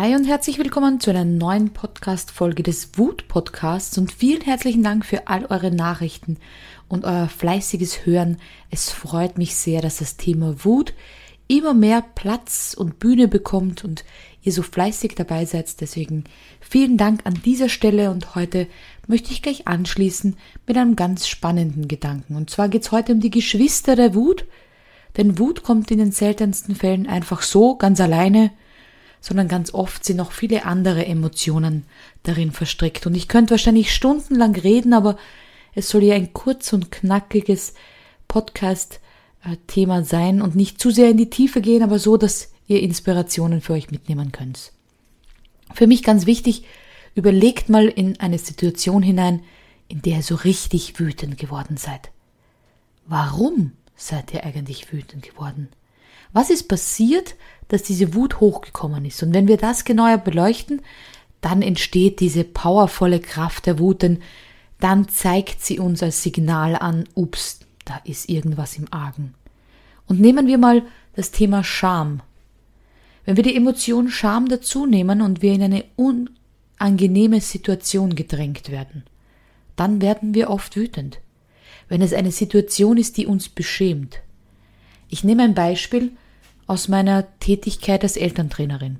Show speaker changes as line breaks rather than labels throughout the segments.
Hi und herzlich willkommen zu einer neuen Podcast-Folge des Wut-Podcasts und vielen herzlichen Dank für all eure Nachrichten und euer fleißiges Hören. Es freut mich sehr, dass das Thema Wut immer mehr Platz und Bühne bekommt und ihr so fleißig dabei seid. Deswegen vielen Dank an dieser Stelle und heute möchte ich gleich anschließen mit einem ganz spannenden Gedanken. Und zwar geht es heute um die Geschwister der Wut, denn Wut kommt in den seltensten Fällen einfach so, ganz alleine, sondern ganz oft sind noch viele andere Emotionen darin verstrickt. Und ich könnte wahrscheinlich stundenlang reden, aber es soll ja ein kurz und knackiges Podcast-Thema sein und nicht zu sehr in die Tiefe gehen, aber so, dass ihr Inspirationen für euch mitnehmen könnt. Für mich ganz wichtig, überlegt mal in eine Situation hinein, in der ihr so richtig wütend geworden seid. Warum seid ihr eigentlich wütend geworden? Was ist passiert, dass diese Wut hochgekommen ist? Und wenn wir das genauer beleuchten, dann entsteht diese powervolle Kraft der Wut, denn dann zeigt sie uns als Signal an, ups, da ist irgendwas im Argen. Und nehmen wir mal das Thema Scham. Wenn wir die Emotion Scham dazu nehmen und wir in eine unangenehme Situation gedrängt werden, dann werden wir oft wütend. Wenn es eine Situation ist, die uns beschämt, ich nehme ein Beispiel aus meiner Tätigkeit als Elterntrainerin.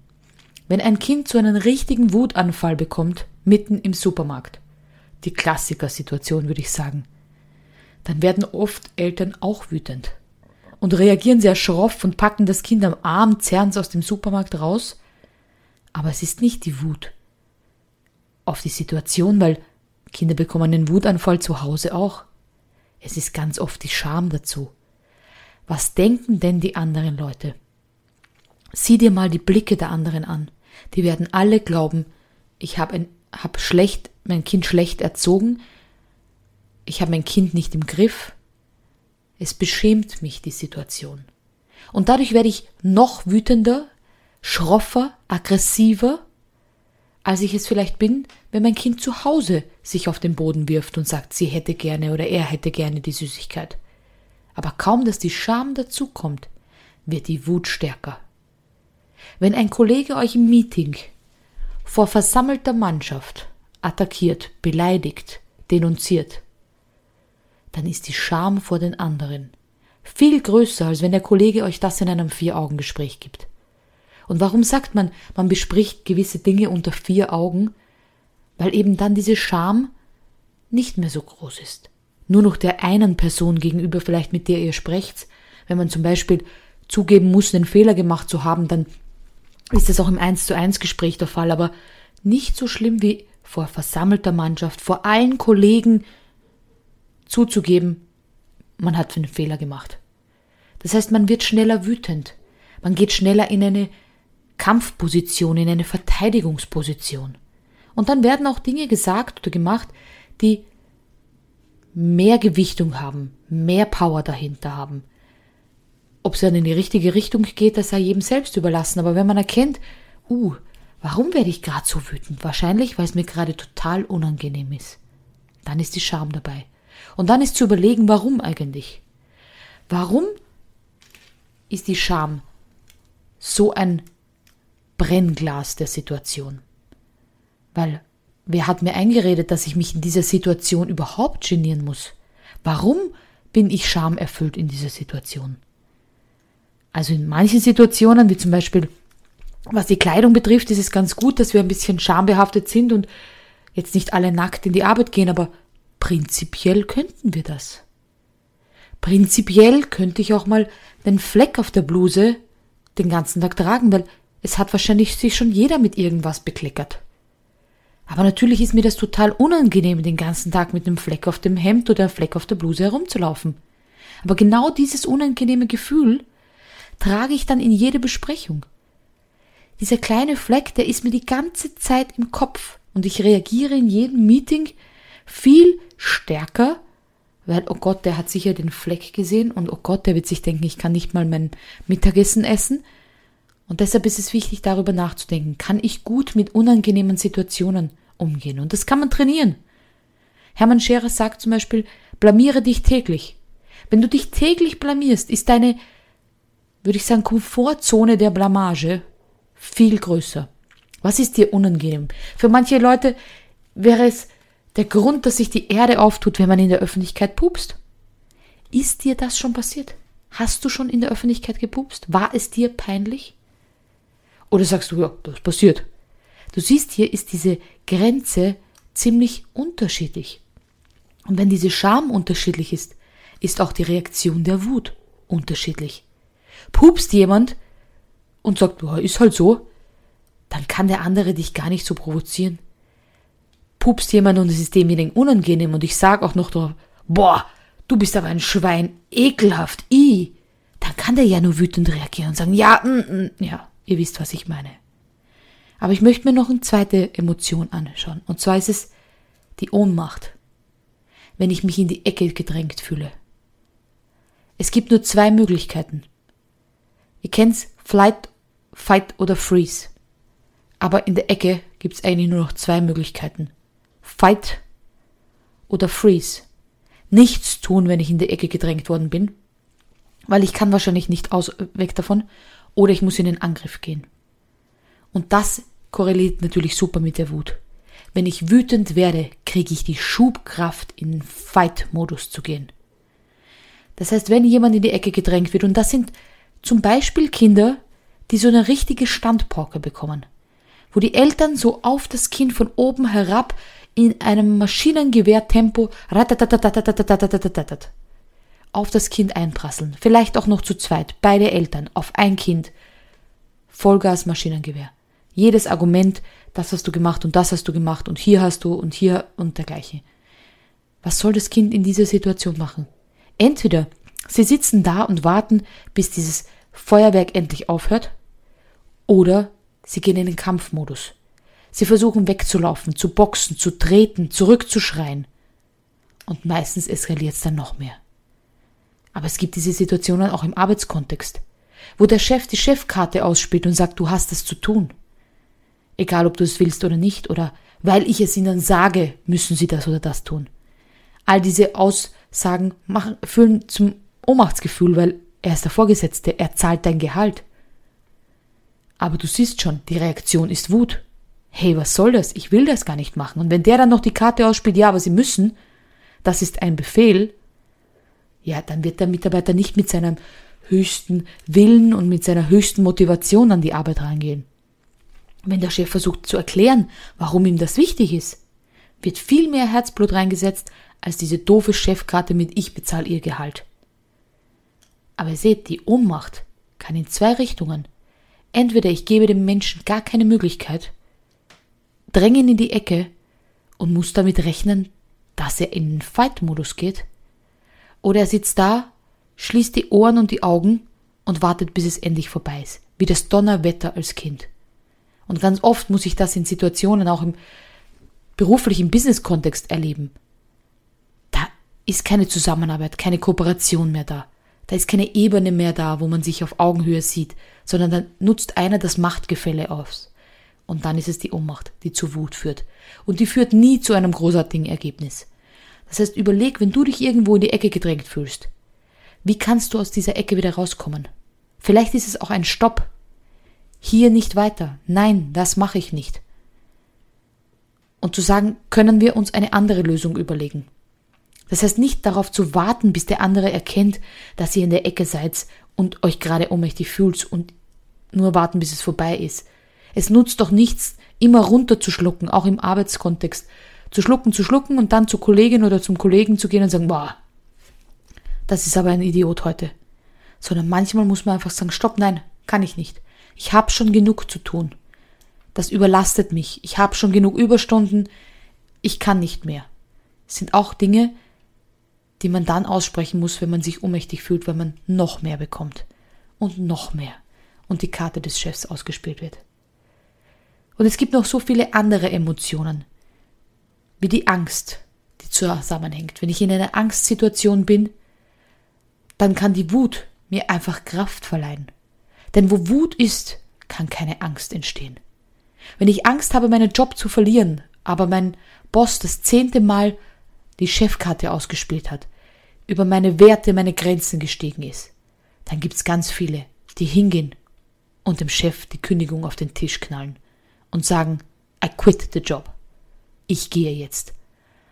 Wenn ein Kind so einen richtigen Wutanfall bekommt, mitten im Supermarkt, die Klassikersituation würde ich sagen, dann werden oft Eltern auch wütend und reagieren sehr schroff und packen das Kind am Arm, zerren es aus dem Supermarkt raus. Aber es ist nicht die Wut auf die Situation, weil Kinder bekommen einen Wutanfall zu Hause auch. Es ist ganz oft die Scham dazu. Was denken denn die anderen Leute? Sieh dir mal die Blicke der anderen an. Die werden alle glauben, ich habe hab schlecht, mein Kind schlecht erzogen, ich habe mein Kind nicht im Griff. Es beschämt mich die Situation. Und dadurch werde ich noch wütender, schroffer, aggressiver, als ich es vielleicht bin, wenn mein Kind zu Hause sich auf den Boden wirft und sagt, sie hätte gerne oder er hätte gerne die Süßigkeit. Aber kaum, dass die Scham dazukommt, wird die Wut stärker. Wenn ein Kollege euch im Meeting vor versammelter Mannschaft attackiert, beleidigt, denunziert, dann ist die Scham vor den anderen viel größer, als wenn der Kollege euch das in einem Vier-Augen-Gespräch gibt. Und warum sagt man, man bespricht gewisse Dinge unter vier Augen? Weil eben dann diese Scham nicht mehr so groß ist nur noch der einen Person gegenüber vielleicht, mit der ihr sprecht. Wenn man zum Beispiel zugeben muss, einen Fehler gemacht zu haben, dann ist das auch im 1 zu 1 Gespräch der Fall, aber nicht so schlimm wie vor versammelter Mannschaft, vor allen Kollegen zuzugeben, man hat einen Fehler gemacht. Das heißt, man wird schneller wütend. Man geht schneller in eine Kampfposition, in eine Verteidigungsposition. Und dann werden auch Dinge gesagt oder gemacht, die mehr Gewichtung haben, mehr Power dahinter haben. Ob es dann in die richtige Richtung geht, das sei jedem selbst überlassen. Aber wenn man erkennt, uh, warum werde ich gerade so wütend? Wahrscheinlich, weil es mir gerade total unangenehm ist. Dann ist die Scham dabei. Und dann ist zu überlegen, warum eigentlich? Warum ist die Scham so ein Brennglas der Situation? Weil Wer hat mir eingeredet, dass ich mich in dieser Situation überhaupt genieren muss? Warum bin ich schamerfüllt in dieser Situation? Also in manchen Situationen, wie zum Beispiel was die Kleidung betrifft, ist es ganz gut, dass wir ein bisschen schambehaftet sind und jetzt nicht alle nackt in die Arbeit gehen, aber prinzipiell könnten wir das. Prinzipiell könnte ich auch mal den Fleck auf der Bluse den ganzen Tag tragen, weil es hat wahrscheinlich sich schon jeder mit irgendwas bekleckert. Aber natürlich ist mir das total unangenehm, den ganzen Tag mit einem Fleck auf dem Hemd oder einem Fleck auf der Bluse herumzulaufen. Aber genau dieses unangenehme Gefühl trage ich dann in jede Besprechung. Dieser kleine Fleck, der ist mir die ganze Zeit im Kopf und ich reagiere in jedem Meeting viel stärker, weil, oh Gott, der hat sicher den Fleck gesehen und oh Gott, der wird sich denken, ich kann nicht mal mein Mittagessen essen. Und deshalb ist es wichtig, darüber nachzudenken. Kann ich gut mit unangenehmen Situationen umgehen? Und das kann man trainieren. Hermann Scherer sagt zum Beispiel, blamiere dich täglich. Wenn du dich täglich blamierst, ist deine, würde ich sagen, Komfortzone der Blamage viel größer. Was ist dir unangenehm? Für manche Leute wäre es der Grund, dass sich die Erde auftut, wenn man in der Öffentlichkeit pupst. Ist dir das schon passiert? Hast du schon in der Öffentlichkeit gepupst? War es dir peinlich? Oder sagst du, ja, das passiert. Du siehst, hier ist diese Grenze ziemlich unterschiedlich. Und wenn diese Scham unterschiedlich ist, ist auch die Reaktion der Wut unterschiedlich. Pupst jemand und sagt, ja, ist halt so, dann kann der andere dich gar nicht so provozieren. Pupst jemand und es ist demjenigen unangenehm und ich sag auch noch drauf, boah, du bist aber ein Schwein, ekelhaft, i, dann kann der ja nur wütend reagieren und sagen, ja, mm, mm, ja, ihr wisst, was ich meine. Aber ich möchte mir noch eine zweite Emotion anschauen. Und zwar ist es die Ohnmacht. Wenn ich mich in die Ecke gedrängt fühle. Es gibt nur zwei Möglichkeiten. Ihr kennt's, Flight, Fight oder Freeze. Aber in der Ecke gibt's eigentlich nur noch zwei Möglichkeiten. Fight oder Freeze. Nichts tun, wenn ich in die Ecke gedrängt worden bin, weil ich kann wahrscheinlich nicht aus, weg davon, oder ich muss in den Angriff gehen. Und das korreliert natürlich super mit der Wut. Wenn ich wütend werde, kriege ich die Schubkraft, in den Fight-Modus zu gehen. Das heißt, wenn jemand in die Ecke gedrängt wird, und das sind zum Beispiel Kinder, die so eine richtige Standpauke bekommen, wo die Eltern so auf das Kind von oben herab in einem Maschinengewehrtempo auf das Kind einprasseln, vielleicht auch noch zu zweit, beide Eltern auf ein Kind, Vollgas Maschinengewehr jedes Argument, das hast du gemacht und das hast du gemacht und hier hast du und hier und dergleichen. Was soll das Kind in dieser Situation machen? Entweder sie sitzen da und warten, bis dieses Feuerwerk endlich aufhört, oder sie gehen in den Kampfmodus. Sie versuchen wegzulaufen, zu boxen, zu treten, zurückzuschreien. Und meistens eskaliert es dann noch mehr. Aber es gibt diese Situationen auch im Arbeitskontext, wo der Chef die Chefkarte ausspielt und sagt, du hast es zu tun. Egal, ob du es willst oder nicht, oder weil ich es ihnen sage, müssen sie das oder das tun. All diese Aussagen machen, führen zum Ohnmachtsgefühl, weil er ist der Vorgesetzte, er zahlt dein Gehalt. Aber du siehst schon, die Reaktion ist Wut. Hey, was soll das? Ich will das gar nicht machen. Und wenn der dann noch die Karte ausspielt, ja, aber sie müssen, das ist ein Befehl, ja, dann wird der Mitarbeiter nicht mit seinem höchsten Willen und mit seiner höchsten Motivation an die Arbeit rangehen. Wenn der Chef versucht zu erklären, warum ihm das wichtig ist, wird viel mehr Herzblut reingesetzt als diese doofe Chefkarte mit Ich bezahle ihr Gehalt. Aber seht, die Ohnmacht kann in zwei Richtungen. Entweder ich gebe dem Menschen gar keine Möglichkeit, dränge ihn in die Ecke und muss damit rechnen, dass er in den Fight-Modus geht, oder er sitzt da, schließt die Ohren und die Augen und wartet, bis es endlich vorbei ist, wie das Donnerwetter als Kind. Und ganz oft muss ich das in Situationen auch im beruflichen Business-Kontext erleben. Da ist keine Zusammenarbeit, keine Kooperation mehr da. Da ist keine Ebene mehr da, wo man sich auf Augenhöhe sieht, sondern dann nutzt einer das Machtgefälle aus. Und dann ist es die Ohnmacht, die zu Wut führt. Und die führt nie zu einem großartigen Ergebnis. Das heißt, überleg, wenn du dich irgendwo in die Ecke gedrängt fühlst, wie kannst du aus dieser Ecke wieder rauskommen? Vielleicht ist es auch ein Stopp, hier nicht weiter. Nein, das mache ich nicht. Und zu sagen, können wir uns eine andere Lösung überlegen. Das heißt nicht darauf zu warten, bis der andere erkennt, dass ihr in der Ecke seid und euch gerade ohnmächtig fühlt und nur warten, bis es vorbei ist. Es nutzt doch nichts, immer runterzuschlucken, auch im Arbeitskontext. Zu schlucken, zu schlucken und dann zur Kollegin oder zum Kollegen zu gehen und sagen, boah, das ist aber ein Idiot heute. Sondern manchmal muss man einfach sagen, stopp, nein, kann ich nicht. Ich habe schon genug zu tun. Das überlastet mich. Ich habe schon genug Überstunden. Ich kann nicht mehr. Es sind auch Dinge, die man dann aussprechen muss, wenn man sich ohnmächtig fühlt, weil man noch mehr bekommt. Und noch mehr. Und die Karte des Chefs ausgespielt wird. Und es gibt noch so viele andere Emotionen, wie die Angst, die zusammenhängt. Wenn ich in einer Angstsituation bin, dann kann die Wut mir einfach Kraft verleihen. Denn wo Wut ist, kann keine Angst entstehen. Wenn ich Angst habe, meinen Job zu verlieren, aber mein Boss das zehnte Mal die Chefkarte ausgespielt hat, über meine Werte, meine Grenzen gestiegen ist, dann gibt's ganz viele, die hingehen und dem Chef die Kündigung auf den Tisch knallen und sagen, I quit the job. Ich gehe jetzt,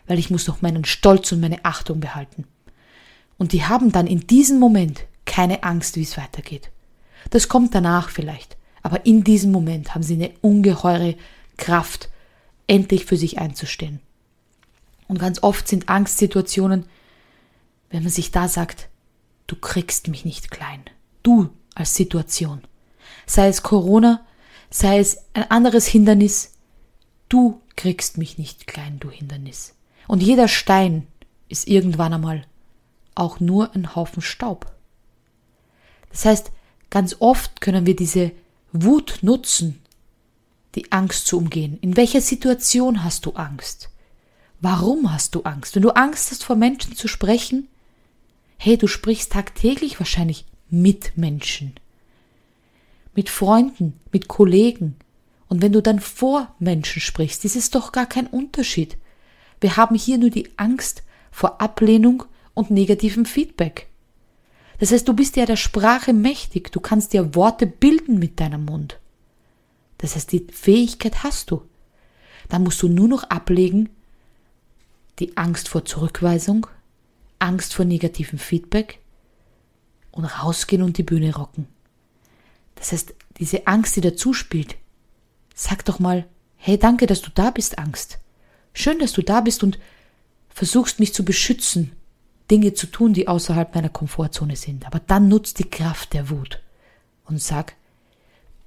weil ich muss noch meinen Stolz und meine Achtung behalten. Und die haben dann in diesem Moment keine Angst, wie es weitergeht. Das kommt danach vielleicht, aber in diesem Moment haben sie eine ungeheure Kraft, endlich für sich einzustehen. Und ganz oft sind Angstsituationen, wenn man sich da sagt, du kriegst mich nicht klein. Du als Situation. Sei es Corona, sei es ein anderes Hindernis, du kriegst mich nicht klein, du Hindernis. Und jeder Stein ist irgendwann einmal auch nur ein Haufen Staub. Das heißt, ganz oft können wir diese Wut nutzen, die Angst zu umgehen. In welcher Situation hast du Angst? Warum hast du Angst? Wenn du Angst hast, vor Menschen zu sprechen, hey, du sprichst tagtäglich wahrscheinlich mit Menschen, mit Freunden, mit Kollegen. Und wenn du dann vor Menschen sprichst, ist es doch gar kein Unterschied. Wir haben hier nur die Angst vor Ablehnung und negativem Feedback. Das heißt, du bist ja der Sprache mächtig, du kannst ja Worte bilden mit deinem Mund. Das heißt, die Fähigkeit hast du. Da musst du nur noch ablegen die Angst vor Zurückweisung, Angst vor negativem Feedback und rausgehen und die Bühne rocken. Das heißt, diese Angst, die dazu spielt, sag doch mal, hey, danke, dass du da bist, Angst. Schön, dass du da bist und versuchst mich zu beschützen, Dinge zu tun, die außerhalb meiner Komfortzone sind. Aber dann nutzt die Kraft der Wut und sag,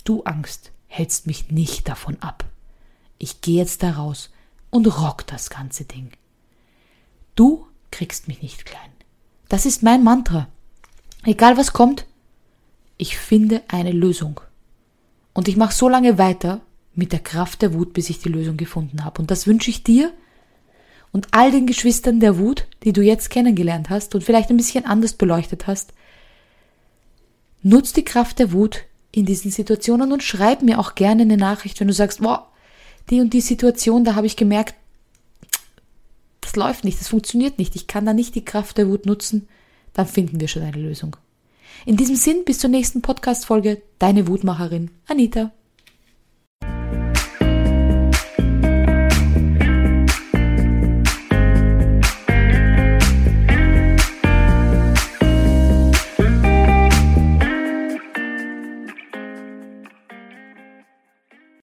du Angst hältst mich nicht davon ab. Ich gehe jetzt da raus und rock das ganze Ding. Du kriegst mich nicht klein. Das ist mein Mantra. Egal was kommt, ich finde eine Lösung. Und ich mache so lange weiter mit der Kraft der Wut, bis ich die Lösung gefunden habe. Und das wünsche ich dir und all den Geschwistern der Wut, die du jetzt kennengelernt hast und vielleicht ein bisschen anders beleuchtet hast. Nutz die Kraft der Wut in diesen Situationen und schreib mir auch gerne eine Nachricht, wenn du sagst, boah, die und die Situation, da habe ich gemerkt, das läuft nicht, das funktioniert nicht, ich kann da nicht die Kraft der Wut nutzen, dann finden wir schon eine Lösung. In diesem Sinn, bis zur nächsten Podcast-Folge, deine Wutmacherin, Anita.